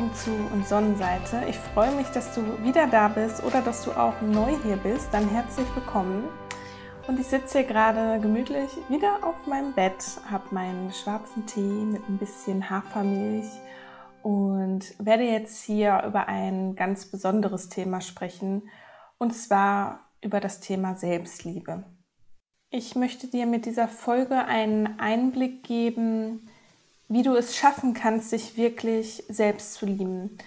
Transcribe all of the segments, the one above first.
Augen zu und Sonnenseite. Ich freue mich, dass du wieder da bist oder dass du auch neu hier bist. Dann herzlich willkommen. Und ich sitze hier gerade gemütlich wieder auf meinem Bett, habe meinen schwarzen Tee mit ein bisschen Hafermilch und werde jetzt hier über ein ganz besonderes Thema sprechen, und zwar über das Thema Selbstliebe. Ich möchte dir mit dieser Folge einen Einblick geben, wie du es schaffen kannst, sich wirklich selbst zu lieben.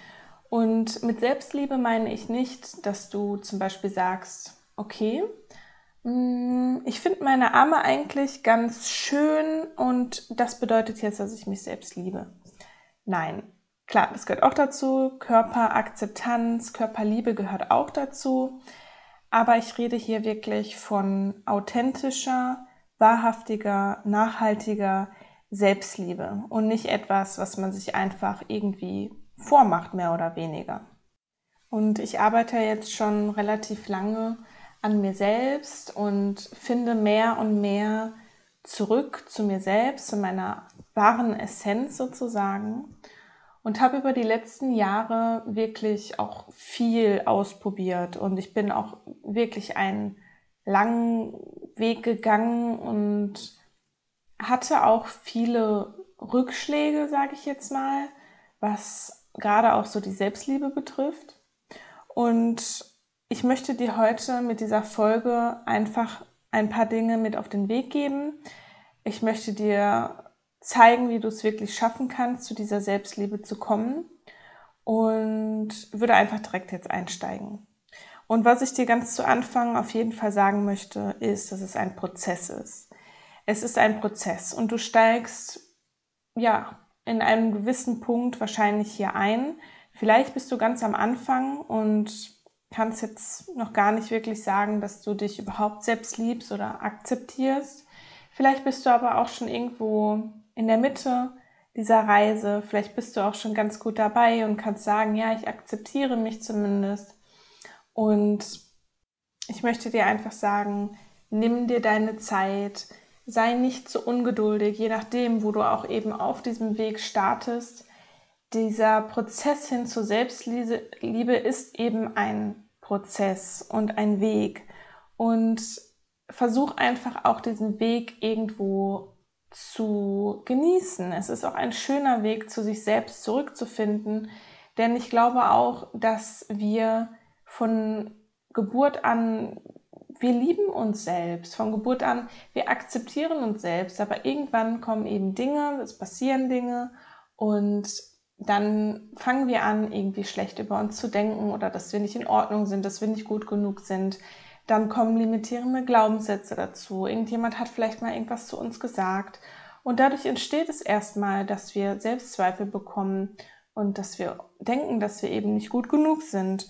Und mit Selbstliebe meine ich nicht, dass du zum Beispiel sagst, okay, mm, ich finde meine Arme eigentlich ganz schön und das bedeutet jetzt, dass ich mich selbst liebe. Nein, klar, das gehört auch dazu. Körperakzeptanz, Körperliebe gehört auch dazu. Aber ich rede hier wirklich von authentischer, wahrhaftiger, nachhaltiger Selbstliebe und nicht etwas, was man sich einfach irgendwie vormacht, mehr oder weniger. Und ich arbeite jetzt schon relativ lange an mir selbst und finde mehr und mehr zurück zu mir selbst, zu meiner wahren Essenz sozusagen und habe über die letzten Jahre wirklich auch viel ausprobiert und ich bin auch wirklich einen langen Weg gegangen und hatte auch viele Rückschläge, sage ich jetzt mal, was gerade auch so die Selbstliebe betrifft. Und ich möchte dir heute mit dieser Folge einfach ein paar Dinge mit auf den Weg geben. Ich möchte dir zeigen, wie du es wirklich schaffen kannst, zu dieser Selbstliebe zu kommen und würde einfach direkt jetzt einsteigen. Und was ich dir ganz zu Anfang auf jeden Fall sagen möchte, ist, dass es ein Prozess ist. Es ist ein Prozess und du steigst, ja, in einem gewissen Punkt wahrscheinlich hier ein. Vielleicht bist du ganz am Anfang und kannst jetzt noch gar nicht wirklich sagen, dass du dich überhaupt selbst liebst oder akzeptierst. Vielleicht bist du aber auch schon irgendwo in der Mitte dieser Reise. Vielleicht bist du auch schon ganz gut dabei und kannst sagen, ja, ich akzeptiere mich zumindest. Und ich möchte dir einfach sagen, nimm dir deine Zeit, sei nicht zu so ungeduldig, je nachdem, wo du auch eben auf diesem Weg startest. Dieser Prozess hin zur Selbstliebe ist eben ein Prozess und ein Weg. Und versuch einfach auch diesen Weg irgendwo zu genießen. Es ist auch ein schöner Weg, zu sich selbst zurückzufinden, denn ich glaube auch, dass wir von Geburt an, wir lieben uns selbst, von Geburt an, wir akzeptieren uns selbst, aber irgendwann kommen eben Dinge, es passieren Dinge und dann fangen wir an, irgendwie schlecht über uns zu denken oder dass wir nicht in Ordnung sind, dass wir nicht gut genug sind. Dann kommen limitierende Glaubenssätze dazu. Irgendjemand hat vielleicht mal irgendwas zu uns gesagt. Und dadurch entsteht es erstmal, dass wir Selbstzweifel bekommen und dass wir denken, dass wir eben nicht gut genug sind.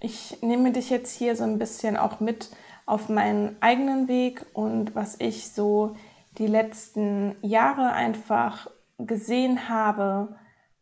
Ich nehme dich jetzt hier so ein bisschen auch mit auf meinen eigenen Weg und was ich so die letzten Jahre einfach gesehen habe,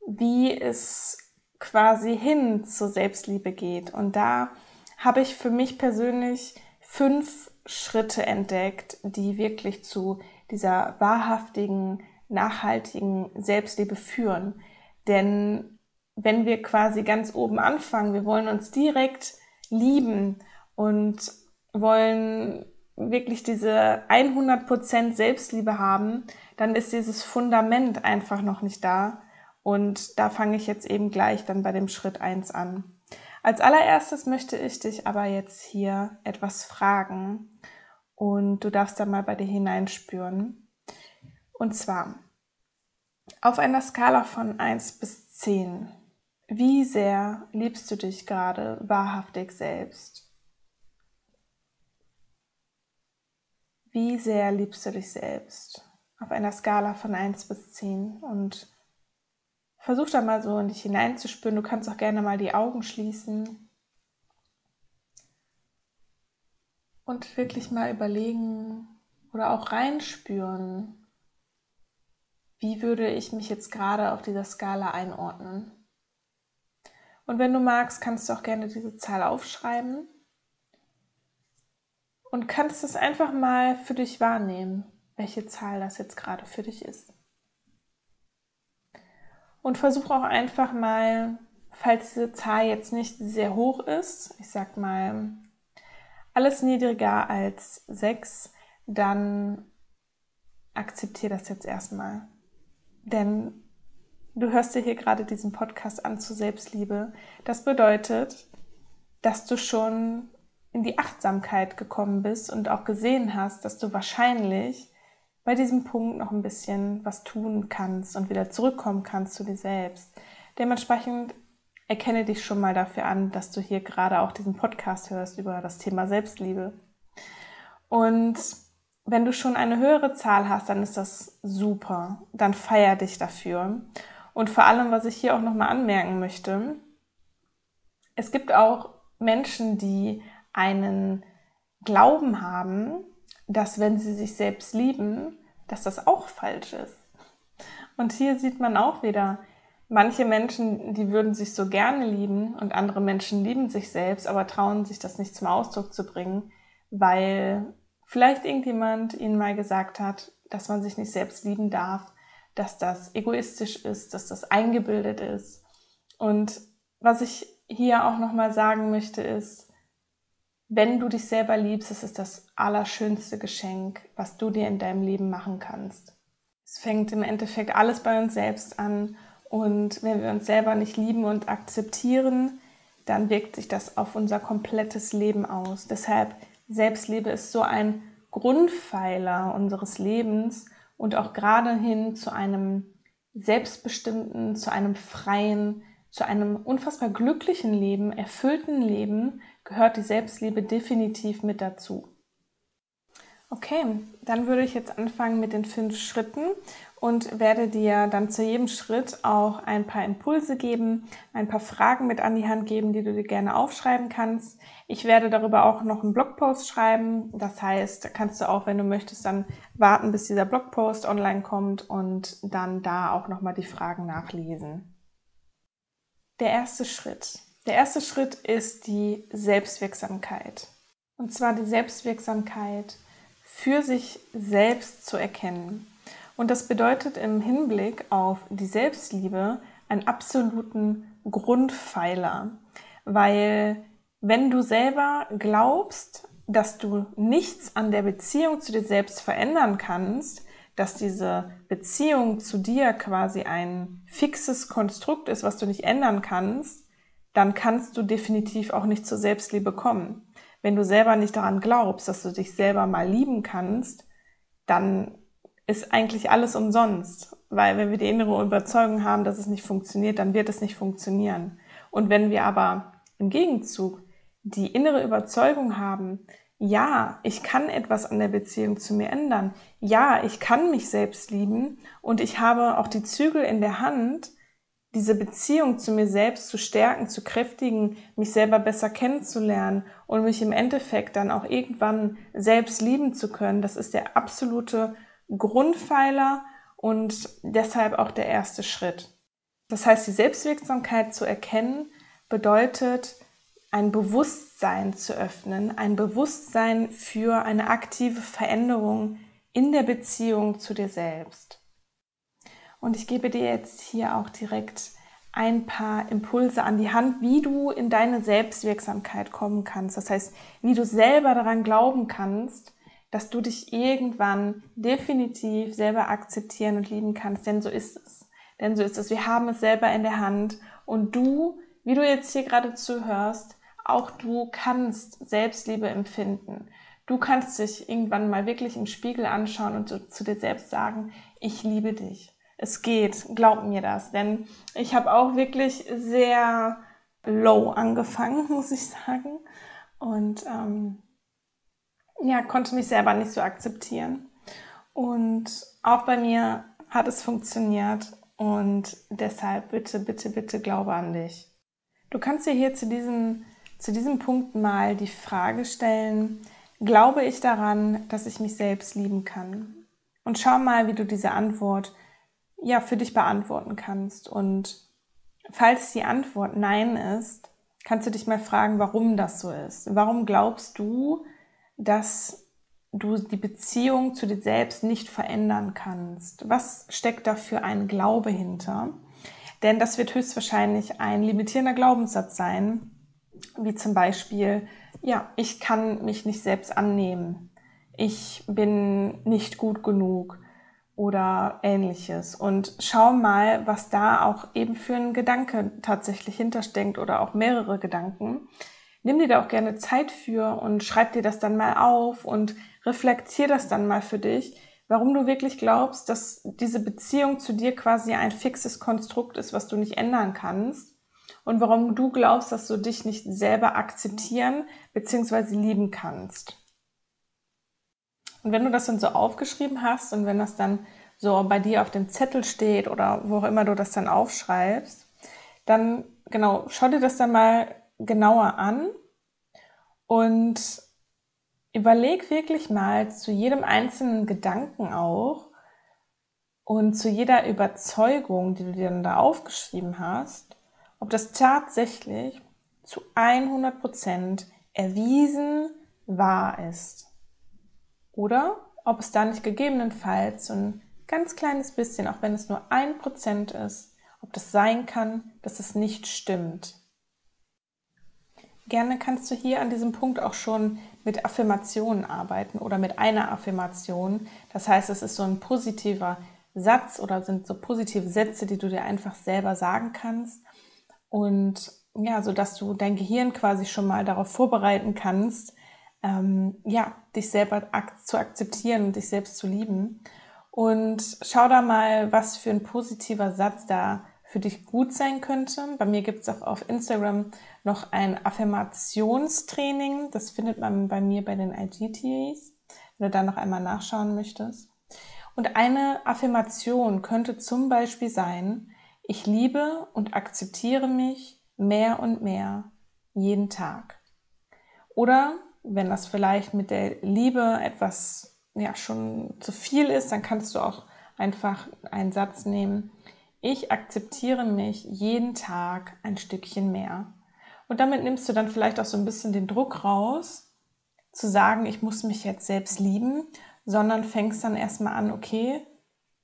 wie es quasi hin zur Selbstliebe geht. Und da habe ich für mich persönlich fünf Schritte entdeckt, die wirklich zu dieser wahrhaftigen, nachhaltigen Selbstliebe führen. Denn wenn wir quasi ganz oben anfangen, wir wollen uns direkt lieben und wollen wirklich diese 100% Selbstliebe haben, dann ist dieses Fundament einfach noch nicht da. Und da fange ich jetzt eben gleich dann bei dem Schritt eins an. Als allererstes möchte ich dich aber jetzt hier etwas fragen und du darfst da mal bei dir hineinspüren. Und zwar auf einer Skala von 1 bis 10. Wie sehr liebst du dich gerade wahrhaftig selbst? Wie sehr liebst du dich selbst? Auf einer Skala von 1 bis 10. Und Versuch da mal so in dich hineinzuspüren. Du kannst auch gerne mal die Augen schließen und wirklich mal überlegen oder auch reinspüren, wie würde ich mich jetzt gerade auf dieser Skala einordnen. Und wenn du magst, kannst du auch gerne diese Zahl aufschreiben und kannst es einfach mal für dich wahrnehmen, welche Zahl das jetzt gerade für dich ist. Und versuch auch einfach mal, falls diese Zahl jetzt nicht sehr hoch ist, ich sag mal, alles niedriger als 6, dann akzeptiere das jetzt erstmal. Denn du hörst dir hier gerade diesen Podcast an zu Selbstliebe. Das bedeutet, dass du schon in die Achtsamkeit gekommen bist und auch gesehen hast, dass du wahrscheinlich bei diesem Punkt noch ein bisschen was tun kannst und wieder zurückkommen kannst zu dir selbst. Dementsprechend erkenne dich schon mal dafür an, dass du hier gerade auch diesen Podcast hörst über das Thema Selbstliebe. Und wenn du schon eine höhere Zahl hast, dann ist das super. Dann feier dich dafür. Und vor allem, was ich hier auch nochmal anmerken möchte, es gibt auch Menschen, die einen Glauben haben, dass wenn sie sich selbst lieben, dass das auch falsch ist. Und hier sieht man auch wieder, manche Menschen, die würden sich so gerne lieben und andere Menschen lieben sich selbst, aber trauen sich das nicht zum Ausdruck zu bringen, weil vielleicht irgendjemand ihnen mal gesagt hat, dass man sich nicht selbst lieben darf, dass das egoistisch ist, dass das eingebildet ist. Und was ich hier auch nochmal sagen möchte, ist, wenn du dich selber liebst, ist es das allerschönste Geschenk, was du dir in deinem Leben machen kannst. Es fängt im Endeffekt alles bei uns selbst an und wenn wir uns selber nicht lieben und akzeptieren, dann wirkt sich das auf unser komplettes Leben aus. Deshalb Selbstliebe ist so ein Grundpfeiler unseres Lebens und auch gerade hin zu einem selbstbestimmten, zu einem freien, zu einem unfassbar glücklichen Leben, erfüllten Leben gehört die Selbstliebe definitiv mit dazu. Okay, dann würde ich jetzt anfangen mit den fünf Schritten und werde dir dann zu jedem Schritt auch ein paar Impulse geben, ein paar Fragen mit an die Hand geben, die du dir gerne aufschreiben kannst. Ich werde darüber auch noch einen Blogpost schreiben. Das heißt, kannst du auch, wenn du möchtest, dann warten, bis dieser Blogpost online kommt und dann da auch nochmal die Fragen nachlesen. Der erste Schritt. Der erste Schritt ist die Selbstwirksamkeit. Und zwar die Selbstwirksamkeit für sich selbst zu erkennen. Und das bedeutet im Hinblick auf die Selbstliebe einen absoluten Grundpfeiler, weil wenn du selber glaubst, dass du nichts an der Beziehung zu dir selbst verändern kannst, dass diese Beziehung zu dir quasi ein fixes Konstrukt ist, was du nicht ändern kannst, dann kannst du definitiv auch nicht zur Selbstliebe kommen. Wenn du selber nicht daran glaubst, dass du dich selber mal lieben kannst, dann ist eigentlich alles umsonst. Weil wenn wir die innere Überzeugung haben, dass es nicht funktioniert, dann wird es nicht funktionieren. Und wenn wir aber im Gegenzug die innere Überzeugung haben, ja, ich kann etwas an der Beziehung zu mir ändern. Ja, ich kann mich selbst lieben und ich habe auch die Zügel in der Hand, diese Beziehung zu mir selbst zu stärken, zu kräftigen, mich selber besser kennenzulernen und mich im Endeffekt dann auch irgendwann selbst lieben zu können. Das ist der absolute Grundpfeiler und deshalb auch der erste Schritt. Das heißt, die Selbstwirksamkeit zu erkennen bedeutet, ein Bewusstsein zu öffnen, ein Bewusstsein für eine aktive Veränderung in der Beziehung zu dir selbst. Und ich gebe dir jetzt hier auch direkt ein paar Impulse an die Hand, wie du in deine Selbstwirksamkeit kommen kannst. Das heißt, wie du selber daran glauben kannst, dass du dich irgendwann definitiv selber akzeptieren und lieben kannst, denn so ist es. Denn so ist es. Wir haben es selber in der Hand und du, wie du jetzt hier gerade zuhörst, auch du kannst Selbstliebe empfinden. Du kannst dich irgendwann mal wirklich im Spiegel anschauen und zu, zu dir selbst sagen, ich liebe dich. Es geht, glaub mir das, denn ich habe auch wirklich sehr low angefangen, muss ich sagen. Und ähm, ja, konnte mich selber nicht so akzeptieren. Und auch bei mir hat es funktioniert und deshalb bitte, bitte, bitte glaube an dich. Du kannst dir hier zu diesem, zu diesem Punkt mal die Frage stellen, glaube ich daran, dass ich mich selbst lieben kann? Und schau mal, wie du diese Antwort ja für dich beantworten kannst. Und falls die Antwort Nein ist, kannst du dich mal fragen, warum das so ist. Warum glaubst du, dass du die Beziehung zu dir selbst nicht verändern kannst. Was steckt da für ein Glaube hinter? Denn das wird höchstwahrscheinlich ein limitierender Glaubenssatz sein, wie zum Beispiel, ja, ich kann mich nicht selbst annehmen, ich bin nicht gut genug oder ähnliches. Und schau mal, was da auch eben für ein Gedanke tatsächlich hintersteckt oder auch mehrere Gedanken. Nimm dir da auch gerne Zeit für und schreib dir das dann mal auf und reflektier das dann mal für dich, warum du wirklich glaubst, dass diese Beziehung zu dir quasi ein fixes Konstrukt ist, was du nicht ändern kannst und warum du glaubst, dass du dich nicht selber akzeptieren bzw. lieben kannst. Und wenn du das dann so aufgeschrieben hast und wenn das dann so bei dir auf dem Zettel steht oder wo auch immer du das dann aufschreibst, dann genau, schau dir das dann mal genauer an und überleg wirklich mal zu jedem einzelnen Gedanken auch und zu jeder Überzeugung, die du dir dann da aufgeschrieben hast, ob das tatsächlich zu 100 Prozent erwiesen wahr ist. Oder ob es da nicht gegebenenfalls so ein ganz kleines bisschen, auch wenn es nur ein Prozent ist, ob das sein kann, dass es nicht stimmt. Gerne kannst du hier an diesem Punkt auch schon mit Affirmationen arbeiten oder mit einer Affirmation. Das heißt, es ist so ein positiver Satz oder sind so positive Sätze, die du dir einfach selber sagen kannst. Und ja, so dass du dein Gehirn quasi schon mal darauf vorbereiten kannst, ähm, ja, dich selber ak zu akzeptieren und dich selbst zu lieben. Und schau da mal, was für ein positiver Satz da für dich gut sein könnte. Bei mir gibt es auch auf Instagram noch ein Affirmationstraining. Das findet man bei mir bei den IGTVs, wenn du da noch einmal nachschauen möchtest. Und eine Affirmation könnte zum Beispiel sein, ich liebe und akzeptiere mich mehr und mehr jeden Tag. Oder wenn das vielleicht mit der Liebe etwas ja schon zu viel ist, dann kannst du auch einfach einen Satz nehmen. Ich akzeptiere mich jeden Tag ein Stückchen mehr. Und damit nimmst du dann vielleicht auch so ein bisschen den Druck raus, zu sagen, ich muss mich jetzt selbst lieben, sondern fängst dann erstmal an, okay,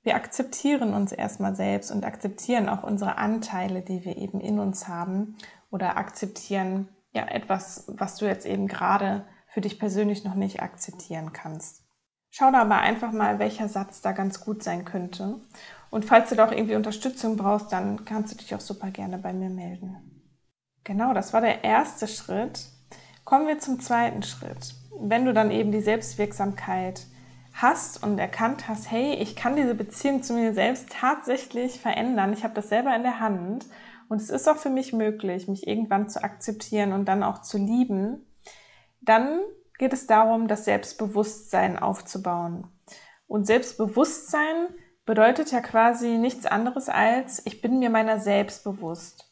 wir akzeptieren uns erstmal selbst und akzeptieren auch unsere Anteile, die wir eben in uns haben oder akzeptieren ja etwas, was du jetzt eben gerade für dich persönlich noch nicht akzeptieren kannst. Schau da aber einfach mal, welcher Satz da ganz gut sein könnte. Und falls du da auch irgendwie Unterstützung brauchst, dann kannst du dich auch super gerne bei mir melden. Genau, das war der erste Schritt. Kommen wir zum zweiten Schritt. Wenn du dann eben die Selbstwirksamkeit hast und erkannt hast, hey, ich kann diese Beziehung zu mir selbst tatsächlich verändern. Ich habe das selber in der Hand und es ist auch für mich möglich, mich irgendwann zu akzeptieren und dann auch zu lieben. Dann geht es darum, das Selbstbewusstsein aufzubauen. Und Selbstbewusstsein bedeutet ja quasi nichts anderes als, ich bin mir meiner selbst bewusst.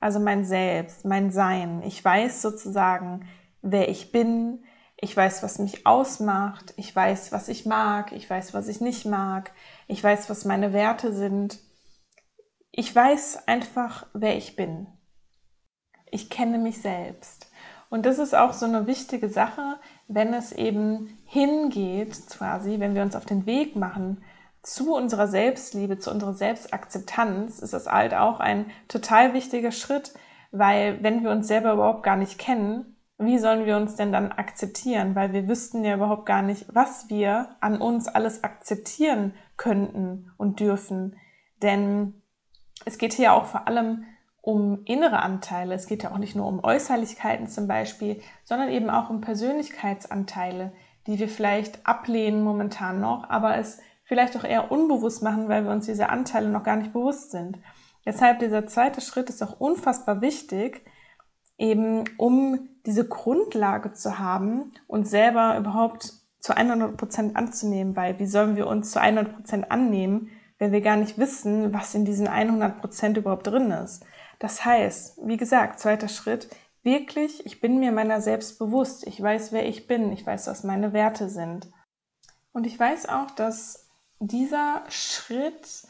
Also mein Selbst, mein Sein. Ich weiß sozusagen, wer ich bin. Ich weiß, was mich ausmacht. Ich weiß, was ich mag. Ich weiß, was ich nicht mag. Ich weiß, was meine Werte sind. Ich weiß einfach, wer ich bin. Ich kenne mich selbst. Und das ist auch so eine wichtige Sache, wenn es eben hingeht, quasi, wenn wir uns auf den Weg machen, zu unserer Selbstliebe, zu unserer Selbstakzeptanz ist das halt auch ein total wichtiger Schritt, weil wenn wir uns selber überhaupt gar nicht kennen, wie sollen wir uns denn dann akzeptieren? Weil wir wüssten ja überhaupt gar nicht, was wir an uns alles akzeptieren könnten und dürfen. Denn es geht hier auch vor allem um innere Anteile. Es geht ja auch nicht nur um Äußerlichkeiten zum Beispiel, sondern eben auch um Persönlichkeitsanteile, die wir vielleicht ablehnen momentan noch, aber es vielleicht auch eher unbewusst machen, weil wir uns diese Anteile noch gar nicht bewusst sind. Deshalb dieser zweite Schritt ist auch unfassbar wichtig, eben um diese Grundlage zu haben und selber überhaupt zu 100 Prozent anzunehmen, weil wie sollen wir uns zu 100 Prozent annehmen, wenn wir gar nicht wissen, was in diesen 100 Prozent überhaupt drin ist. Das heißt, wie gesagt, zweiter Schritt, wirklich, ich bin mir meiner selbst bewusst. Ich weiß, wer ich bin. Ich weiß, was meine Werte sind. Und ich weiß auch, dass dieser Schritt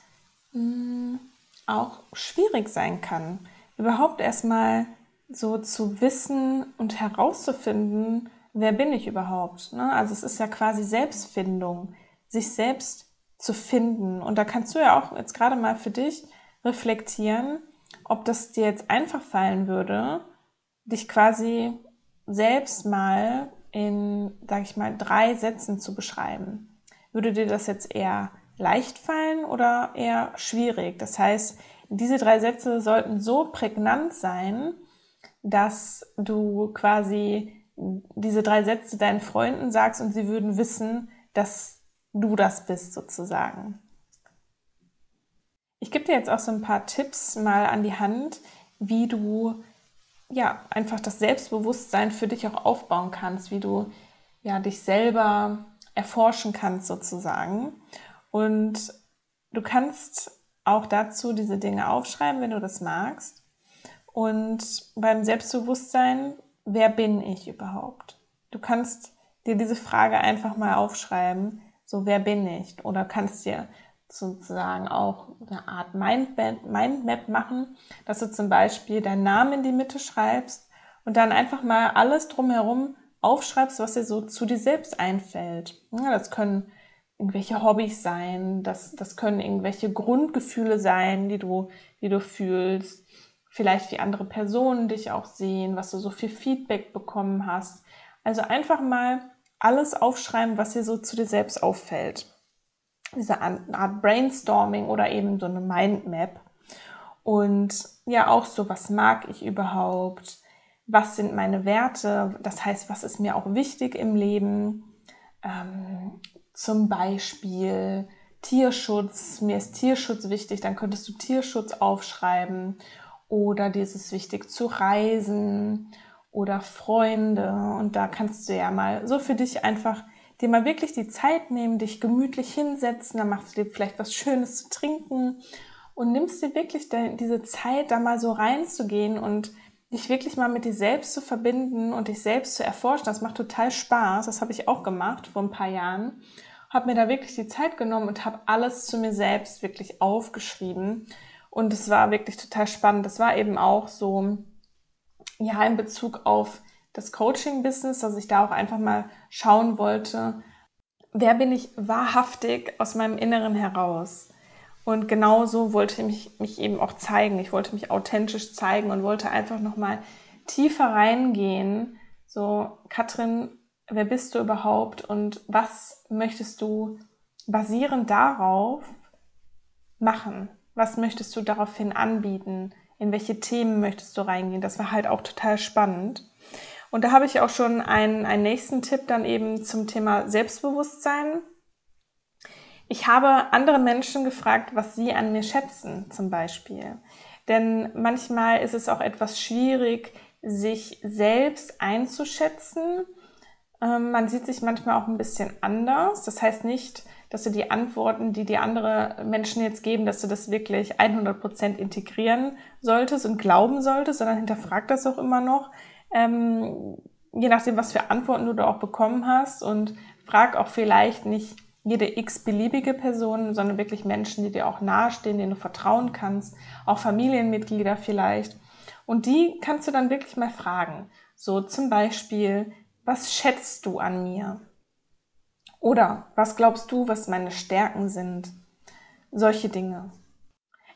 mh, hm, auch schwierig sein kann. Überhaupt erstmal so zu wissen und herauszufinden, wer bin ich überhaupt. Ne? Also es ist ja quasi Selbstfindung, sich selbst zu finden. Und da kannst du ja auch jetzt gerade mal für dich reflektieren, ob das dir jetzt einfach fallen würde, dich quasi selbst mal in, sag ich mal, drei Sätzen zu beschreiben. Würde dir das jetzt eher leicht fallen oder eher schwierig? Das heißt, diese drei Sätze sollten so prägnant sein, dass du quasi diese drei Sätze deinen Freunden sagst und sie würden wissen, dass du das bist sozusagen. Ich gebe dir jetzt auch so ein paar Tipps mal an die Hand, wie du ja einfach das Selbstbewusstsein für dich auch aufbauen kannst, wie du ja dich selber erforschen kannst sozusagen. Und du kannst auch dazu diese Dinge aufschreiben, wenn du das magst. Und beim Selbstbewusstsein, wer bin ich überhaupt? Du kannst dir diese Frage einfach mal aufschreiben, so wer bin ich? Oder kannst dir sozusagen auch eine Art Mindmap, machen, dass du zum Beispiel deinen Namen in die Mitte schreibst und dann einfach mal alles drumherum aufschreibst, was dir so zu dir selbst einfällt. Ja, das können irgendwelche Hobbys sein, das, das können irgendwelche Grundgefühle sein, die du, die du fühlst vielleicht wie andere Personen dich auch sehen, was du so viel Feedback bekommen hast. Also einfach mal alles aufschreiben, was dir so zu dir selbst auffällt. Diese Art Brainstorming oder eben so eine Mindmap. Und ja, auch so, was mag ich überhaupt? Was sind meine Werte? Das heißt, was ist mir auch wichtig im Leben? Ähm, zum Beispiel Tierschutz. Mir ist Tierschutz wichtig, dann könntest du Tierschutz aufschreiben oder dieses wichtig zu reisen oder Freunde. Und da kannst du ja mal so für dich einfach dir mal wirklich die Zeit nehmen, dich gemütlich hinsetzen, dann machst du dir vielleicht was Schönes zu trinken und nimmst dir wirklich diese Zeit, da mal so reinzugehen und dich wirklich mal mit dir selbst zu verbinden und dich selbst zu erforschen. Das macht total Spaß. Das habe ich auch gemacht vor ein paar Jahren. Habe mir da wirklich die Zeit genommen und habe alles zu mir selbst wirklich aufgeschrieben und es war wirklich total spannend. Das war eben auch so, ja, in Bezug auf das Coaching-Business, dass ich da auch einfach mal schauen wollte, wer bin ich wahrhaftig aus meinem Inneren heraus? Und genauso wollte ich mich, mich eben auch zeigen. Ich wollte mich authentisch zeigen und wollte einfach nochmal tiefer reingehen. So, Katrin, wer bist du überhaupt und was möchtest du basierend darauf machen? Was möchtest du daraufhin anbieten? In welche Themen möchtest du reingehen? Das war halt auch total spannend. Und da habe ich auch schon einen, einen nächsten Tipp dann eben zum Thema Selbstbewusstsein. Ich habe andere Menschen gefragt, was sie an mir schätzen, zum Beispiel. Denn manchmal ist es auch etwas schwierig, sich selbst einzuschätzen. Ähm, man sieht sich manchmal auch ein bisschen anders. Das heißt nicht, dass du die Antworten, die die andere Menschen jetzt geben, dass du das wirklich 100% integrieren solltest und glauben solltest, sondern hinterfrag das auch immer noch, ähm, je nachdem, was für Antworten du da auch bekommen hast und frag auch vielleicht nicht jede x-beliebige Person, sondern wirklich Menschen, die dir auch nahestehen, denen du vertrauen kannst, auch Familienmitglieder vielleicht. Und die kannst du dann wirklich mal fragen. So zum Beispiel, was schätzt du an mir? Oder was glaubst du, was meine Stärken sind? Solche Dinge.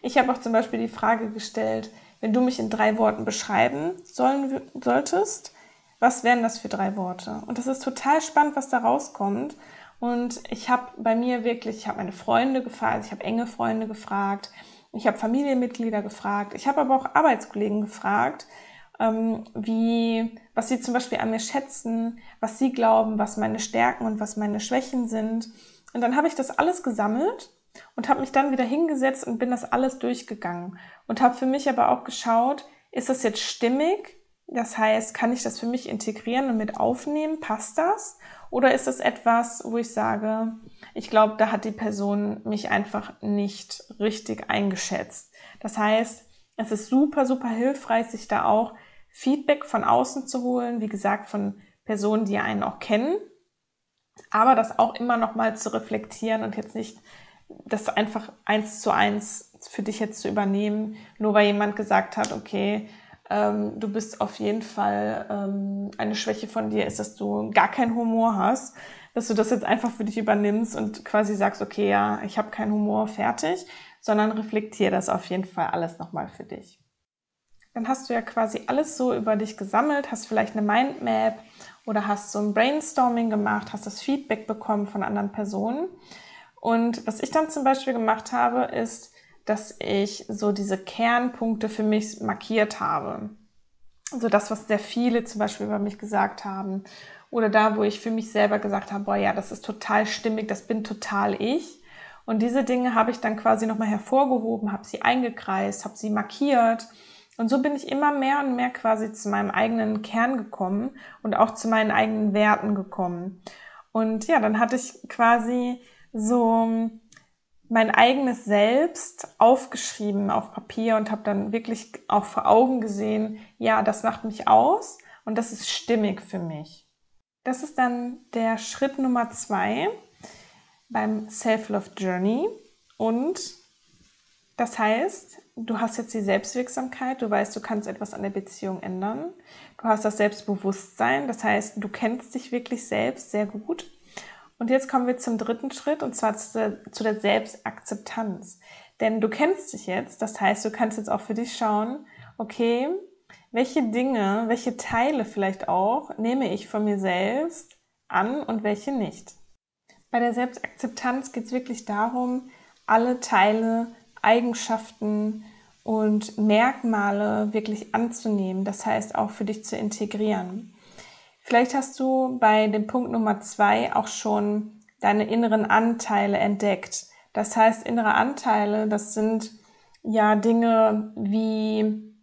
Ich habe auch zum Beispiel die Frage gestellt, wenn du mich in drei Worten beschreiben sollen, solltest, was wären das für drei Worte? Und das ist total spannend, was da rauskommt. Und ich habe bei mir wirklich, ich habe meine Freunde gefragt, ich habe enge Freunde gefragt, ich habe Familienmitglieder gefragt, ich habe aber auch Arbeitskollegen gefragt, ähm, wie, was sie zum Beispiel an mir schätzen, was sie glauben, was meine Stärken und was meine Schwächen sind. Und dann habe ich das alles gesammelt und habe mich dann wieder hingesetzt und bin das alles durchgegangen und habe für mich aber auch geschaut, ist das jetzt stimmig? Das heißt, kann ich das für mich integrieren und mit aufnehmen? Passt das? Oder ist das etwas, wo ich sage, ich glaube, da hat die Person mich einfach nicht richtig eingeschätzt. Das heißt, es ist super, super hilfreich, sich da auch Feedback von außen zu holen, wie gesagt, von Personen, die einen auch kennen, aber das auch immer noch mal zu reflektieren und jetzt nicht das einfach eins zu eins für dich jetzt zu übernehmen, nur weil jemand gesagt hat, okay, ähm, du bist auf jeden Fall ähm, eine Schwäche von dir ist, dass du gar keinen Humor hast, dass du das jetzt einfach für dich übernimmst und quasi sagst, okay, ja, ich habe keinen Humor, fertig, sondern reflektier das auf jeden Fall alles nochmal für dich. Dann hast du ja quasi alles so über dich gesammelt, hast vielleicht eine Mindmap oder hast so ein Brainstorming gemacht, hast das Feedback bekommen von anderen Personen. Und was ich dann zum Beispiel gemacht habe, ist, dass ich so diese Kernpunkte für mich markiert habe. Also das, was sehr viele zum Beispiel über mich gesagt haben. Oder da, wo ich für mich selber gesagt habe, boah, ja, das ist total stimmig, das bin total ich. Und diese Dinge habe ich dann quasi nochmal hervorgehoben, habe sie eingekreist, habe sie markiert. Und so bin ich immer mehr und mehr quasi zu meinem eigenen Kern gekommen und auch zu meinen eigenen Werten gekommen. Und ja, dann hatte ich quasi so mein eigenes Selbst aufgeschrieben auf Papier und habe dann wirklich auch vor Augen gesehen, ja, das macht mich aus und das ist stimmig für mich. Das ist dann der Schritt Nummer zwei beim Self-Love Journey und das heißt, du hast jetzt die Selbstwirksamkeit, du weißt, du kannst etwas an der Beziehung ändern. Du hast das Selbstbewusstsein, das heißt, du kennst dich wirklich selbst sehr gut und jetzt kommen wir zum dritten Schritt und zwar zu der, Selbstakzeptanz. Denn du kennst dich jetzt, das heißt, du kannst jetzt auch für dich schauen, okay, welche Dinge, welche Teile vielleicht auch nehme ich von mir selbst an und welche nicht. Bei der Selbstakzeptanz geht es wirklich darum, alle Teile, Eigenschaften und Merkmale wirklich anzunehmen, das heißt auch für dich zu integrieren. Vielleicht hast du bei dem Punkt Nummer zwei auch schon deine inneren Anteile entdeckt. Das heißt, innere Anteile, das sind ja Dinge wie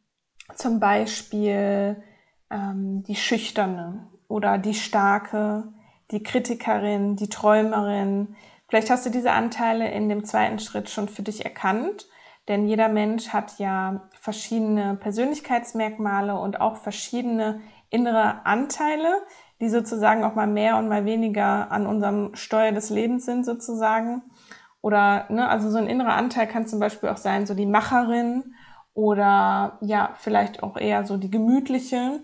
zum Beispiel ähm, die Schüchterne oder die Starke, die Kritikerin, die Träumerin. Vielleicht hast du diese Anteile in dem zweiten Schritt schon für dich erkannt, denn jeder Mensch hat ja verschiedene Persönlichkeitsmerkmale und auch verschiedene innere Anteile, die sozusagen auch mal mehr und mal weniger an unserem Steuer des Lebens sind sozusagen. Oder, ne, also so ein innerer Anteil kann zum Beispiel auch sein, so die Macherin oder ja, vielleicht auch eher so die gemütliche.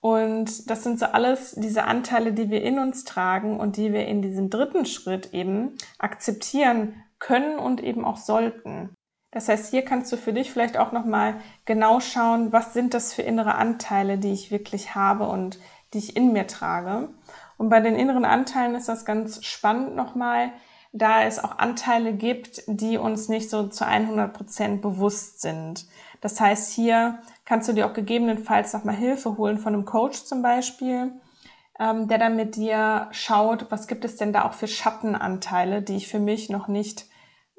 Und das sind so alles diese Anteile, die wir in uns tragen und die wir in diesem dritten Schritt eben akzeptieren können und eben auch sollten. Das heißt, hier kannst du für dich vielleicht auch nochmal genau schauen, was sind das für innere Anteile, die ich wirklich habe und die ich in mir trage. Und bei den inneren Anteilen ist das ganz spannend nochmal, da es auch Anteile gibt, die uns nicht so zu 100 Prozent bewusst sind. Das heißt, hier kannst du dir auch gegebenenfalls nochmal Hilfe holen von einem Coach zum Beispiel, ähm, der dann mit dir schaut, was gibt es denn da auch für Schattenanteile, die ich für mich noch nicht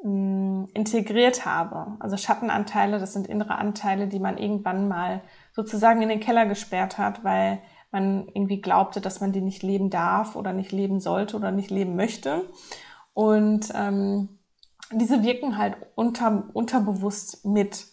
mh, integriert habe. Also Schattenanteile, das sind innere Anteile, die man irgendwann mal sozusagen in den Keller gesperrt hat, weil man irgendwie glaubte, dass man die nicht leben darf oder nicht leben sollte oder nicht leben möchte. Und ähm, diese wirken halt unter, unterbewusst mit.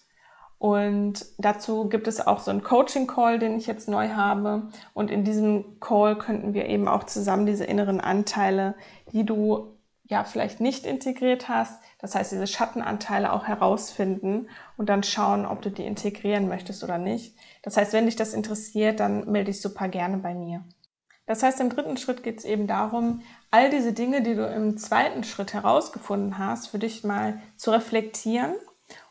Und dazu gibt es auch so einen Coaching-Call, den ich jetzt neu habe. Und in diesem Call könnten wir eben auch zusammen diese inneren Anteile, die du ja vielleicht nicht integriert hast, das heißt diese Schattenanteile auch herausfinden und dann schauen, ob du die integrieren möchtest oder nicht. Das heißt, wenn dich das interessiert, dann melde dich super gerne bei mir. Das heißt, im dritten Schritt geht es eben darum, all diese Dinge, die du im zweiten Schritt herausgefunden hast, für dich mal zu reflektieren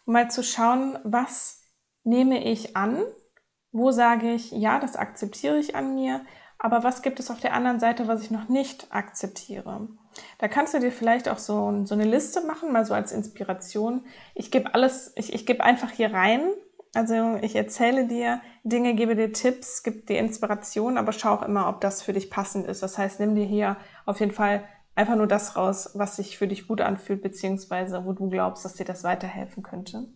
und mal zu schauen, was nehme ich an, wo sage ich, ja, das akzeptiere ich an mir, aber was gibt es auf der anderen Seite, was ich noch nicht akzeptiere? Da kannst du dir vielleicht auch so, so eine Liste machen, mal so als Inspiration. Ich gebe alles, ich, ich gebe einfach hier rein. Also ich erzähle dir Dinge, gebe dir Tipps, gebe dir Inspiration, aber schau auch immer, ob das für dich passend ist. Das heißt, nimm dir hier auf jeden Fall einfach nur das raus, was sich für dich gut anfühlt, beziehungsweise wo du glaubst, dass dir das weiterhelfen könnte.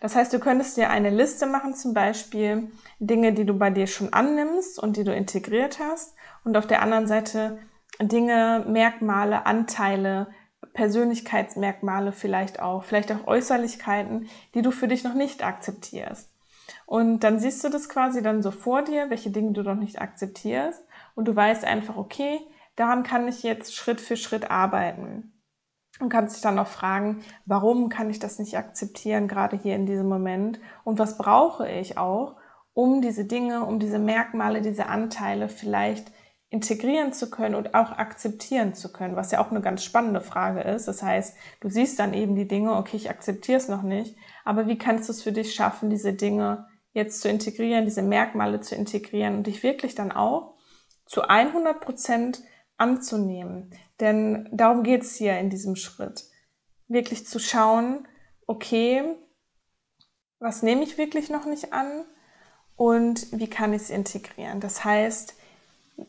Das heißt, du könntest dir eine Liste machen, zum Beispiel Dinge, die du bei dir schon annimmst und die du integriert hast. Und auf der anderen Seite Dinge, Merkmale, Anteile, Persönlichkeitsmerkmale vielleicht auch, vielleicht auch Äußerlichkeiten, die du für dich noch nicht akzeptierst. Und dann siehst du das quasi dann so vor dir, welche Dinge du noch nicht akzeptierst. Und du weißt einfach, okay, daran kann ich jetzt Schritt für Schritt arbeiten. Und kannst dich dann auch fragen, warum kann ich das nicht akzeptieren, gerade hier in diesem Moment? Und was brauche ich auch, um diese Dinge, um diese Merkmale, diese Anteile vielleicht integrieren zu können und auch akzeptieren zu können, was ja auch eine ganz spannende Frage ist. Das heißt, du siehst dann eben die Dinge, okay, ich akzeptiere es noch nicht, aber wie kannst du es für dich schaffen, diese Dinge jetzt zu integrieren, diese Merkmale zu integrieren und dich wirklich dann auch zu 100 Prozent anzunehmen. Denn darum geht es hier in diesem Schritt. Wirklich zu schauen, okay, was nehme ich wirklich noch nicht an und wie kann ich es integrieren. Das heißt,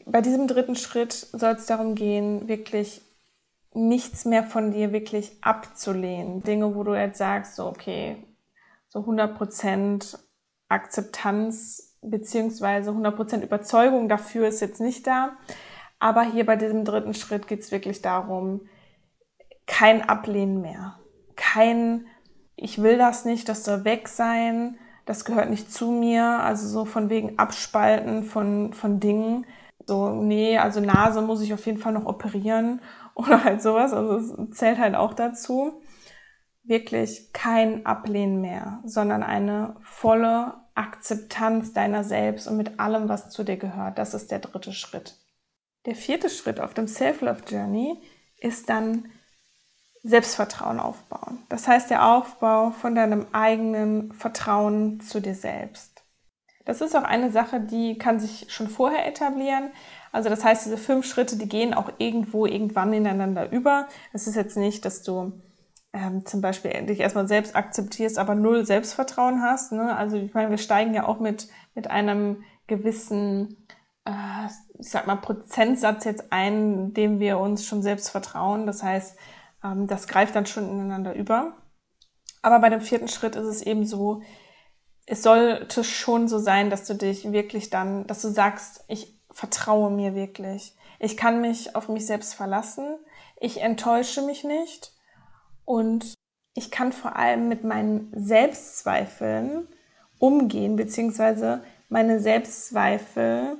bei diesem dritten Schritt soll es darum gehen, wirklich nichts mehr von dir wirklich abzulehnen. Dinge, wo du jetzt sagst, so, okay, so 100% Akzeptanz beziehungsweise 100% Überzeugung dafür ist jetzt nicht da. Aber hier bei diesem dritten Schritt geht es wirklich darum, kein Ablehnen mehr. Kein, ich will das nicht, das soll weg sein, das gehört nicht zu mir. Also so von wegen Abspalten von, von Dingen, so, nee, also Nase muss ich auf jeden Fall noch operieren oder halt sowas. Also es zählt halt auch dazu. Wirklich kein Ablehnen mehr, sondern eine volle Akzeptanz deiner selbst und mit allem, was zu dir gehört. Das ist der dritte Schritt. Der vierte Schritt auf dem Self-Love Journey ist dann Selbstvertrauen aufbauen. Das heißt der Aufbau von deinem eigenen Vertrauen zu dir selbst. Das ist auch eine Sache, die kann sich schon vorher etablieren. Also das heißt, diese fünf Schritte, die gehen auch irgendwo, irgendwann ineinander über. Es ist jetzt nicht, dass du ähm, zum Beispiel dich erstmal selbst akzeptierst, aber null Selbstvertrauen hast. Ne? Also ich meine, wir steigen ja auch mit, mit einem gewissen, äh, ich sag mal, Prozentsatz jetzt ein, dem wir uns schon selbst vertrauen. Das heißt, ähm, das greift dann schon ineinander über. Aber bei dem vierten Schritt ist es eben so, es sollte schon so sein, dass du dich wirklich dann, dass du sagst, ich vertraue mir wirklich. Ich kann mich auf mich selbst verlassen. Ich enttäusche mich nicht. Und ich kann vor allem mit meinen Selbstzweifeln umgehen, beziehungsweise meine Selbstzweifel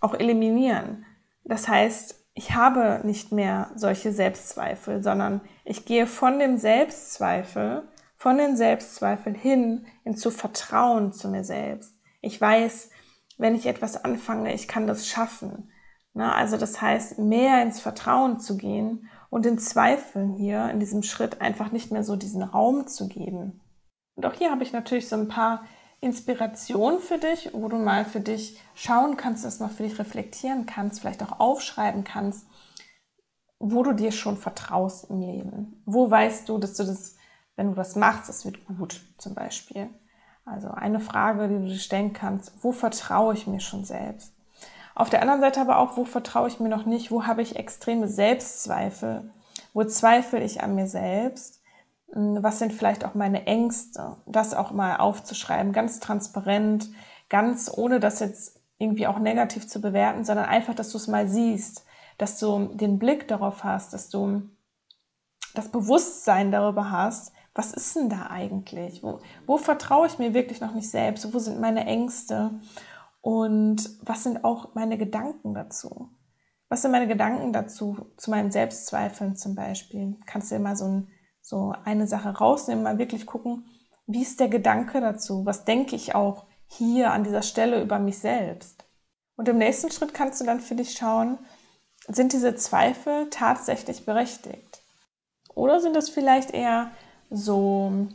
auch eliminieren. Das heißt, ich habe nicht mehr solche Selbstzweifel, sondern ich gehe von dem Selbstzweifel von den Selbstzweifeln hin in zu Vertrauen zu mir selbst. Ich weiß, wenn ich etwas anfange, ich kann das schaffen. Na, also das heißt, mehr ins Vertrauen zu gehen und den Zweifeln hier in diesem Schritt einfach nicht mehr so diesen Raum zu geben. Und auch hier habe ich natürlich so ein paar Inspirationen für dich, wo du mal für dich schauen kannst, das mal für dich reflektieren kannst, vielleicht auch aufschreiben kannst, wo du dir schon vertraust im Leben. Wo weißt du, dass du das wenn du das machst, es wird gut zum Beispiel. Also eine Frage, die du dir stellen kannst, wo vertraue ich mir schon selbst? Auf der anderen Seite aber auch, wo vertraue ich mir noch nicht? Wo habe ich extreme Selbstzweifel? Wo zweifle ich an mir selbst? Hm, was sind vielleicht auch meine Ängste? Das auch mal aufzuschreiben, ganz transparent, ganz ohne das jetzt irgendwie auch negativ zu bewerten, sondern einfach, dass du es mal siehst, dass du den Blick darauf hast, dass du das Bewusstsein darüber hast, was ist denn da eigentlich? Wo, wo vertraue ich mir wirklich noch nicht selbst? Wo sind meine Ängste? Und was sind auch meine Gedanken dazu? Was sind meine Gedanken dazu, zu meinen Selbstzweifeln zum Beispiel? Kannst du mal so, ein, so eine Sache rausnehmen, mal wirklich gucken, wie ist der Gedanke dazu? Was denke ich auch hier an dieser Stelle über mich selbst? Und im nächsten Schritt kannst du dann für dich schauen, sind diese Zweifel tatsächlich berechtigt? Oder sind das vielleicht eher so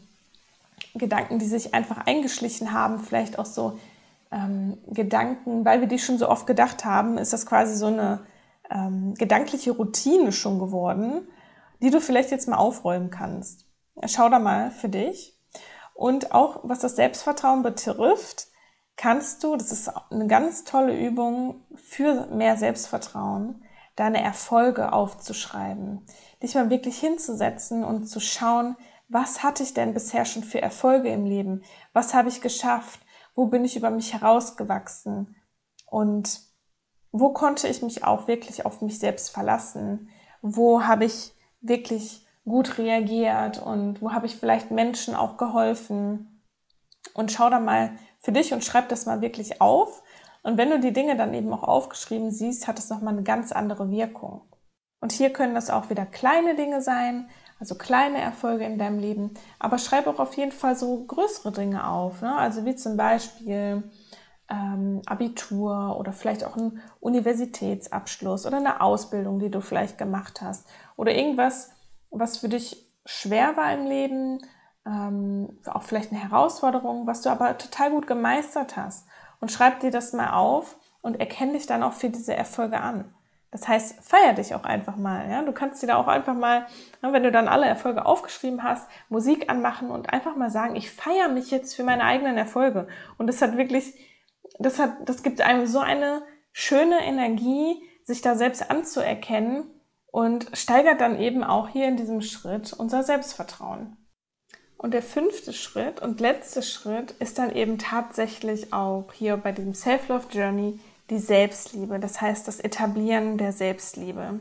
Gedanken, die sich einfach eingeschlichen haben, vielleicht auch so ähm, Gedanken, weil wir die schon so oft gedacht haben, ist das quasi so eine ähm, gedankliche Routine schon geworden, die du vielleicht jetzt mal aufräumen kannst. Schau da mal für dich. Und auch was das Selbstvertrauen betrifft, kannst du, das ist eine ganz tolle Übung für mehr Selbstvertrauen, deine Erfolge aufzuschreiben. Dich mal wirklich hinzusetzen und zu schauen, was hatte ich denn bisher schon für Erfolge im Leben? Was habe ich geschafft? Wo bin ich über mich herausgewachsen? Und wo konnte ich mich auch wirklich auf mich selbst verlassen? Wo habe ich wirklich gut reagiert und wo habe ich vielleicht Menschen auch geholfen? Und schau da mal für dich und schreib das mal wirklich auf. Und wenn du die Dinge dann eben auch aufgeschrieben siehst, hat es nochmal eine ganz andere Wirkung. Und hier können das auch wieder kleine Dinge sein, also kleine Erfolge in deinem Leben, aber schreib auch auf jeden Fall so größere Dinge auf. Ne? Also wie zum Beispiel, ähm, Abitur oder vielleicht auch einen Universitätsabschluss oder eine Ausbildung, die du vielleicht gemacht hast oder irgendwas, was für dich schwer war im Leben, ähm, auch vielleicht eine Herausforderung, was du aber total gut gemeistert hast. Und schreib dir das mal auf und erkenne dich dann auch für diese Erfolge an. Das heißt, feier dich auch einfach mal. Ja? Du kannst dir da auch einfach mal, wenn du dann alle Erfolge aufgeschrieben hast, Musik anmachen und einfach mal sagen, ich feiere mich jetzt für meine eigenen Erfolge. Und das hat wirklich, das hat, das gibt einem so eine schöne Energie, sich da selbst anzuerkennen und steigert dann eben auch hier in diesem Schritt unser Selbstvertrauen. Und der fünfte Schritt und letzte Schritt ist dann eben tatsächlich auch hier bei diesem Self-Love Journey die Selbstliebe, das heißt das Etablieren der Selbstliebe.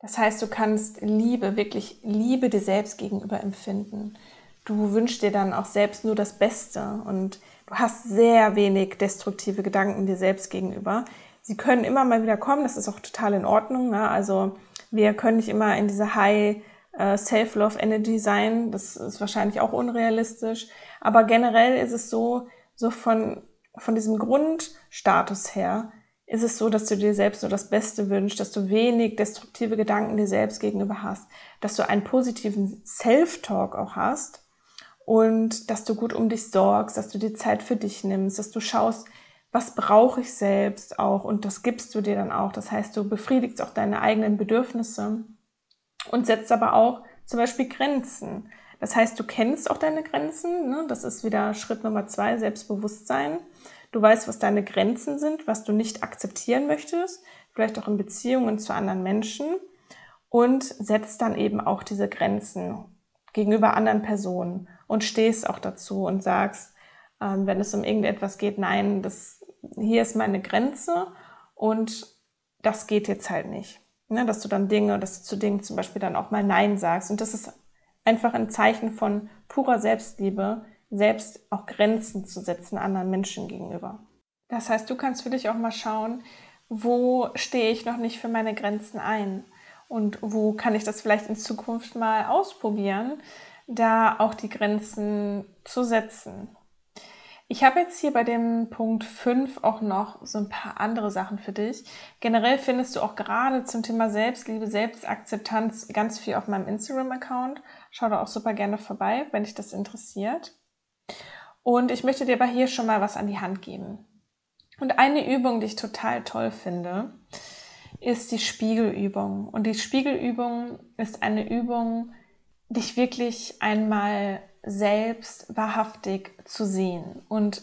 Das heißt, du kannst Liebe, wirklich Liebe dir selbst gegenüber empfinden. Du wünschst dir dann auch selbst nur das Beste und du hast sehr wenig destruktive Gedanken dir selbst gegenüber. Sie können immer mal wieder kommen, das ist auch total in Ordnung. Ne? Also wir können nicht immer in dieser High äh, Self-Love Energy sein, das ist wahrscheinlich auch unrealistisch. Aber generell ist es so, so von von diesem Grundstatus her ist es so, dass du dir selbst nur das Beste wünschst, dass du wenig destruktive Gedanken dir selbst gegenüber hast, dass du einen positiven Self-Talk auch hast und dass du gut um dich sorgst, dass du dir Zeit für dich nimmst, dass du schaust, was brauche ich selbst auch und das gibst du dir dann auch. Das heißt, du befriedigst auch deine eigenen Bedürfnisse und setzt aber auch zum Beispiel Grenzen. Das heißt, du kennst auch deine Grenzen. Ne? Das ist wieder Schritt Nummer zwei, Selbstbewusstsein. Du weißt, was deine Grenzen sind, was du nicht akzeptieren möchtest, vielleicht auch in Beziehungen zu anderen Menschen und setzt dann eben auch diese Grenzen gegenüber anderen Personen und stehst auch dazu und sagst, ähm, wenn es um irgendetwas geht, nein, das, hier ist meine Grenze und das geht jetzt halt nicht. Ne, dass du dann Dinge, dass du zu Dingen zum Beispiel dann auch mal Nein sagst. Und das ist einfach ein Zeichen von purer Selbstliebe, selbst auch Grenzen zu setzen anderen Menschen gegenüber. Das heißt, du kannst für dich auch mal schauen, wo stehe ich noch nicht für meine Grenzen ein und wo kann ich das vielleicht in Zukunft mal ausprobieren, da auch die Grenzen zu setzen. Ich habe jetzt hier bei dem Punkt 5 auch noch so ein paar andere Sachen für dich. Generell findest du auch gerade zum Thema Selbstliebe, Selbstakzeptanz ganz viel auf meinem Instagram-Account. Schau da auch super gerne vorbei, wenn dich das interessiert. Und ich möchte dir aber hier schon mal was an die Hand geben. Und eine Übung, die ich total toll finde, ist die Spiegelübung. Und die Spiegelübung ist eine Übung, dich wirklich einmal selbst wahrhaftig zu sehen und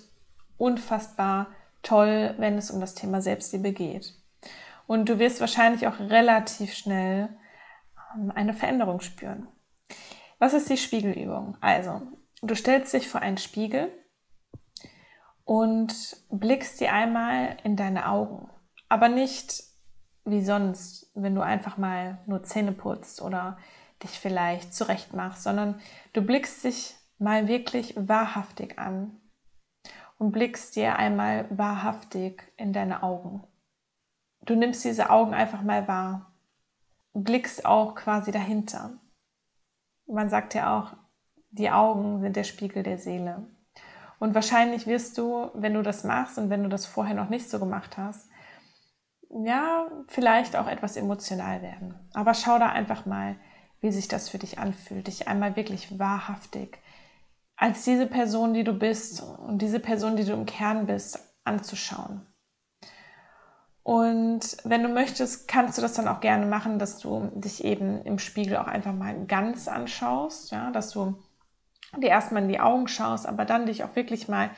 unfassbar toll, wenn es um das Thema Selbstliebe geht. Und du wirst wahrscheinlich auch relativ schnell ähm, eine Veränderung spüren. Was ist die Spiegelübung? Also, Du stellst dich vor einen Spiegel und blickst dir einmal in deine Augen. Aber nicht wie sonst, wenn du einfach mal nur Zähne putzt oder dich vielleicht zurecht machst, sondern du blickst dich mal wirklich wahrhaftig an und blickst dir einmal wahrhaftig in deine Augen. Du nimmst diese Augen einfach mal wahr, blickst auch quasi dahinter. Man sagt ja auch, die Augen sind der Spiegel der Seele. Und wahrscheinlich wirst du, wenn du das machst und wenn du das vorher noch nicht so gemacht hast, ja, vielleicht auch etwas emotional werden. Aber schau da einfach mal, wie sich das für dich anfühlt, dich einmal wirklich wahrhaftig als diese Person, die du bist und diese Person, die du im Kern bist, anzuschauen. Und wenn du möchtest, kannst du das dann auch gerne machen, dass du dich eben im Spiegel auch einfach mal ganz anschaust, ja, dass du dir erstmal in die Augen schaust, aber dann dich auch wirklich mal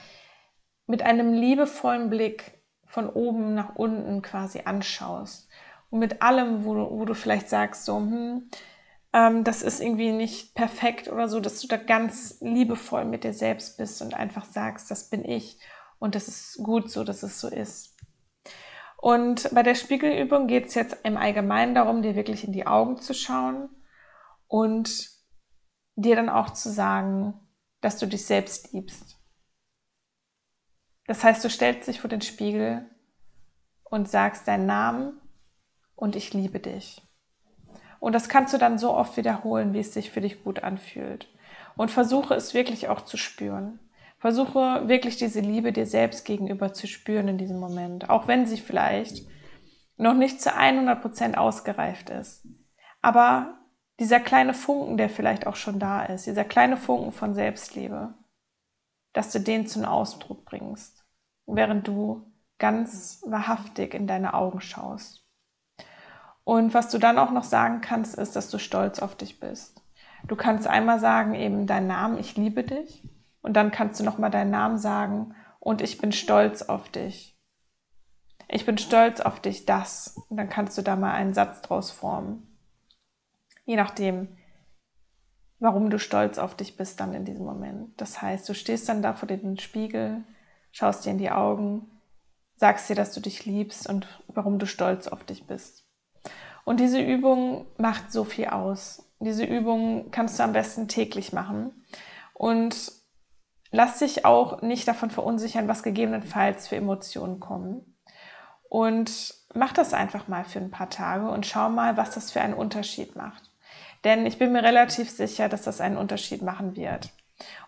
mit einem liebevollen Blick von oben nach unten quasi anschaust. Und mit allem, wo du, wo du vielleicht sagst, so, hm, ähm, das ist irgendwie nicht perfekt oder so, dass du da ganz liebevoll mit dir selbst bist und einfach sagst, das bin ich und das ist gut so, dass es so ist. Und bei der Spiegelübung geht es jetzt im Allgemeinen darum, dir wirklich in die Augen zu schauen und dir dann auch zu sagen, dass du dich selbst liebst. Das heißt, du stellst dich vor den Spiegel und sagst deinen Namen und ich liebe dich. Und das kannst du dann so oft wiederholen, wie es sich für dich gut anfühlt. Und versuche es wirklich auch zu spüren. Versuche wirklich diese Liebe dir selbst gegenüber zu spüren in diesem Moment, auch wenn sie vielleicht noch nicht zu 100 Prozent ausgereift ist. Aber dieser kleine Funken, der vielleicht auch schon da ist, dieser kleine Funken von Selbstliebe, dass du den zum Ausdruck bringst, während du ganz wahrhaftig in deine Augen schaust. Und was du dann auch noch sagen kannst, ist, dass du stolz auf dich bist. Du kannst einmal sagen, eben deinen Namen, ich liebe dich. Und dann kannst du nochmal deinen Namen sagen und ich bin stolz auf dich. Ich bin stolz auf dich, das. Und dann kannst du da mal einen Satz draus formen. Je nachdem, warum du stolz auf dich bist dann in diesem Moment. Das heißt, du stehst dann da vor dem Spiegel, schaust dir in die Augen, sagst dir, dass du dich liebst und warum du stolz auf dich bist. Und diese Übung macht so viel aus. Diese Übung kannst du am besten täglich machen. Und lass dich auch nicht davon verunsichern, was gegebenenfalls für Emotionen kommen. Und mach das einfach mal für ein paar Tage und schau mal, was das für einen Unterschied macht. Denn ich bin mir relativ sicher, dass das einen Unterschied machen wird.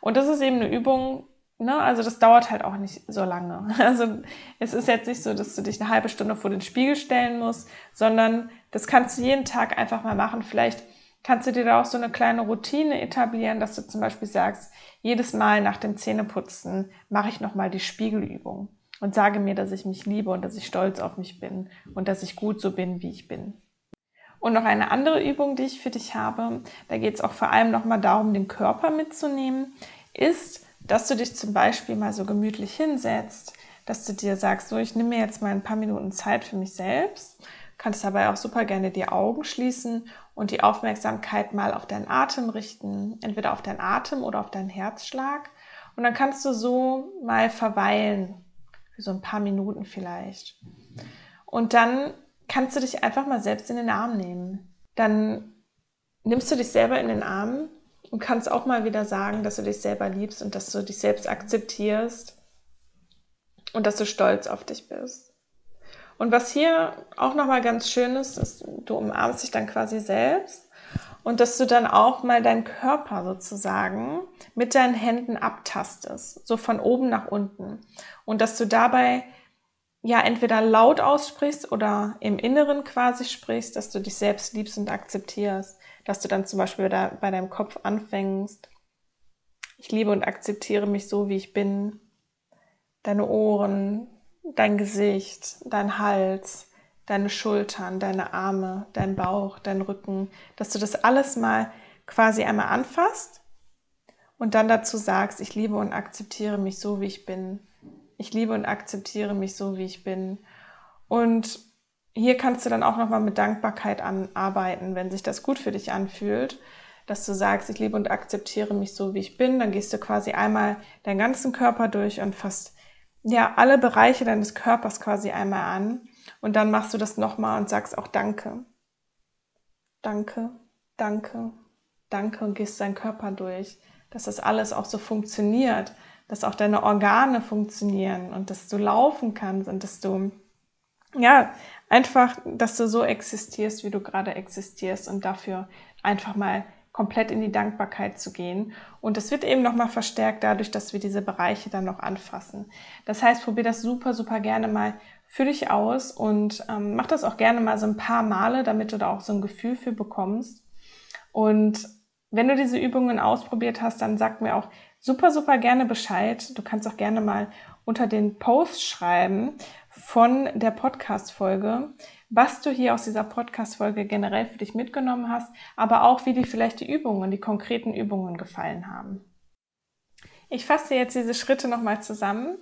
Und das ist eben eine Übung, ne? also das dauert halt auch nicht so lange. Also es ist jetzt nicht so, dass du dich eine halbe Stunde vor den Spiegel stellen musst, sondern das kannst du jeden Tag einfach mal machen. Vielleicht kannst du dir da auch so eine kleine Routine etablieren, dass du zum Beispiel sagst, jedes Mal nach dem Zähneputzen mache ich nochmal die Spiegelübung und sage mir, dass ich mich liebe und dass ich stolz auf mich bin und dass ich gut so bin, wie ich bin. Und noch eine andere Übung, die ich für dich habe, da geht es auch vor allem nochmal darum, den Körper mitzunehmen, ist, dass du dich zum Beispiel mal so gemütlich hinsetzt, dass du dir sagst, so, ich nehme mir jetzt mal ein paar Minuten Zeit für mich selbst, kannst dabei auch super gerne die Augen schließen und die Aufmerksamkeit mal auf deinen Atem richten, entweder auf deinen Atem oder auf deinen Herzschlag. Und dann kannst du so mal verweilen, für so ein paar Minuten vielleicht. Und dann kannst du dich einfach mal selbst in den Arm nehmen. Dann nimmst du dich selber in den Arm und kannst auch mal wieder sagen, dass du dich selber liebst und dass du dich selbst akzeptierst und dass du stolz auf dich bist. Und was hier auch nochmal ganz schön ist, ist, du umarmst dich dann quasi selbst und dass du dann auch mal deinen Körper sozusagen mit deinen Händen abtastest, so von oben nach unten. Und dass du dabei ja entweder laut aussprichst oder im Inneren quasi sprichst, dass du dich selbst liebst und akzeptierst, dass du dann zum Beispiel da bei deinem Kopf anfängst. Ich liebe und akzeptiere mich so, wie ich bin. Deine Ohren, dein Gesicht, dein Hals, deine Schultern, deine Arme, dein Bauch, dein Rücken, dass du das alles mal quasi einmal anfasst und dann dazu sagst, ich liebe und akzeptiere mich so, wie ich bin. Ich liebe und akzeptiere mich so, wie ich bin. Und hier kannst du dann auch nochmal mit Dankbarkeit anarbeiten, wenn sich das gut für dich anfühlt, dass du sagst, ich liebe und akzeptiere mich so, wie ich bin. Dann gehst du quasi einmal deinen ganzen Körper durch und fasst ja alle Bereiche deines Körpers quasi einmal an. Und dann machst du das nochmal und sagst auch Danke. Danke, danke, danke und gehst deinen Körper durch, dass das alles auch so funktioniert, dass auch deine Organe funktionieren und dass du laufen kannst und dass du, ja, einfach, dass du so existierst, wie du gerade existierst und dafür einfach mal komplett in die Dankbarkeit zu gehen. Und das wird eben nochmal verstärkt dadurch, dass wir diese Bereiche dann noch anfassen. Das heißt, probier das super, super gerne mal für dich aus und ähm, mach das auch gerne mal so ein paar Male, damit du da auch so ein Gefühl für bekommst. Und wenn du diese Übungen ausprobiert hast, dann sag mir auch, super, super gerne Bescheid. Du kannst auch gerne mal unter den Post schreiben von der Podcast-Folge, was du hier aus dieser Podcast-Folge generell für dich mitgenommen hast, aber auch wie dir vielleicht die Übungen, die konkreten Übungen gefallen haben. Ich fasse jetzt diese Schritte nochmal zusammen,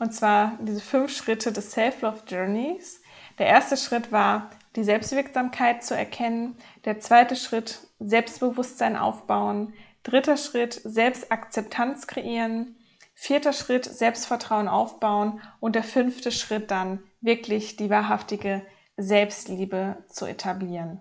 und zwar diese fünf Schritte des Self-Love Journeys. Der erste Schritt war, die Selbstwirksamkeit zu erkennen. Der zweite Schritt, Selbstbewusstsein aufbauen. Dritter Schritt, Selbstakzeptanz kreieren. Vierter Schritt, Selbstvertrauen aufbauen. Und der fünfte Schritt dann, wirklich die wahrhaftige Selbstliebe zu etablieren.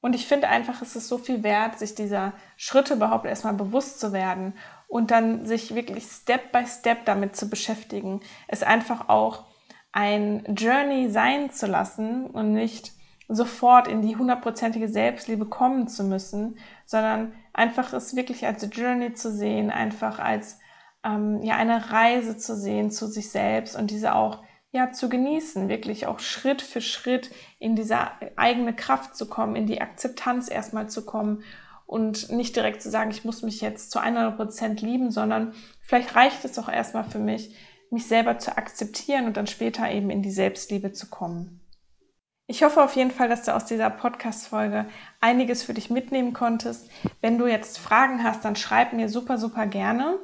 Und ich finde einfach, es ist so viel wert, sich dieser Schritte überhaupt erstmal bewusst zu werden und dann sich wirklich Step by Step damit zu beschäftigen. Es einfach auch ein Journey sein zu lassen und nicht sofort in die hundertprozentige Selbstliebe kommen zu müssen, sondern einfach es wirklich als Journey zu sehen, einfach als ähm, ja eine Reise zu sehen zu sich selbst und diese auch ja zu genießen, wirklich auch Schritt für Schritt in diese eigene Kraft zu kommen, in die Akzeptanz erstmal zu kommen und nicht direkt zu sagen, ich muss mich jetzt zu 100 Prozent lieben, sondern vielleicht reicht es auch erstmal für mich, mich selber zu akzeptieren und dann später eben in die Selbstliebe zu kommen. Ich hoffe auf jeden Fall, dass du aus dieser Podcast-Folge einiges für dich mitnehmen konntest. Wenn du jetzt Fragen hast, dann schreib mir super, super gerne.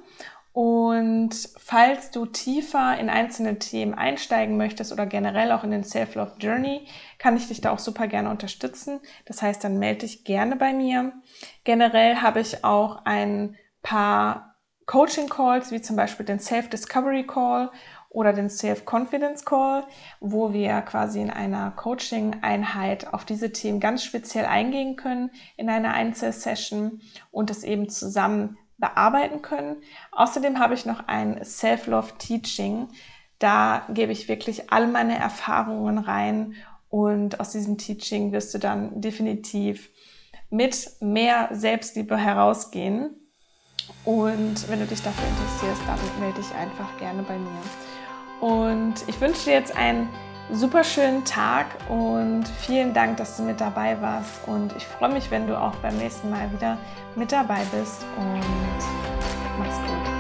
Und falls du tiefer in einzelne Themen einsteigen möchtest oder generell auch in den Self-Love Journey, kann ich dich da auch super gerne unterstützen. Das heißt, dann melde dich gerne bei mir. Generell habe ich auch ein paar Coaching Calls, wie zum Beispiel den Self-Discovery Call oder den Self-Confidence Call, wo wir quasi in einer Coaching-Einheit auf diese Themen ganz speziell eingehen können in einer Einzelsession und es eben zusammen bearbeiten können. Außerdem habe ich noch ein Self-Love Teaching. Da gebe ich wirklich all meine Erfahrungen rein und aus diesem Teaching wirst du dann definitiv mit mehr Selbstliebe herausgehen. Und wenn du dich dafür interessierst, dann melde dich einfach gerne bei mir. Und ich wünsche dir jetzt einen super schönen Tag und vielen Dank, dass du mit dabei warst. Und ich freue mich, wenn du auch beim nächsten Mal wieder mit dabei bist. Und mach's gut.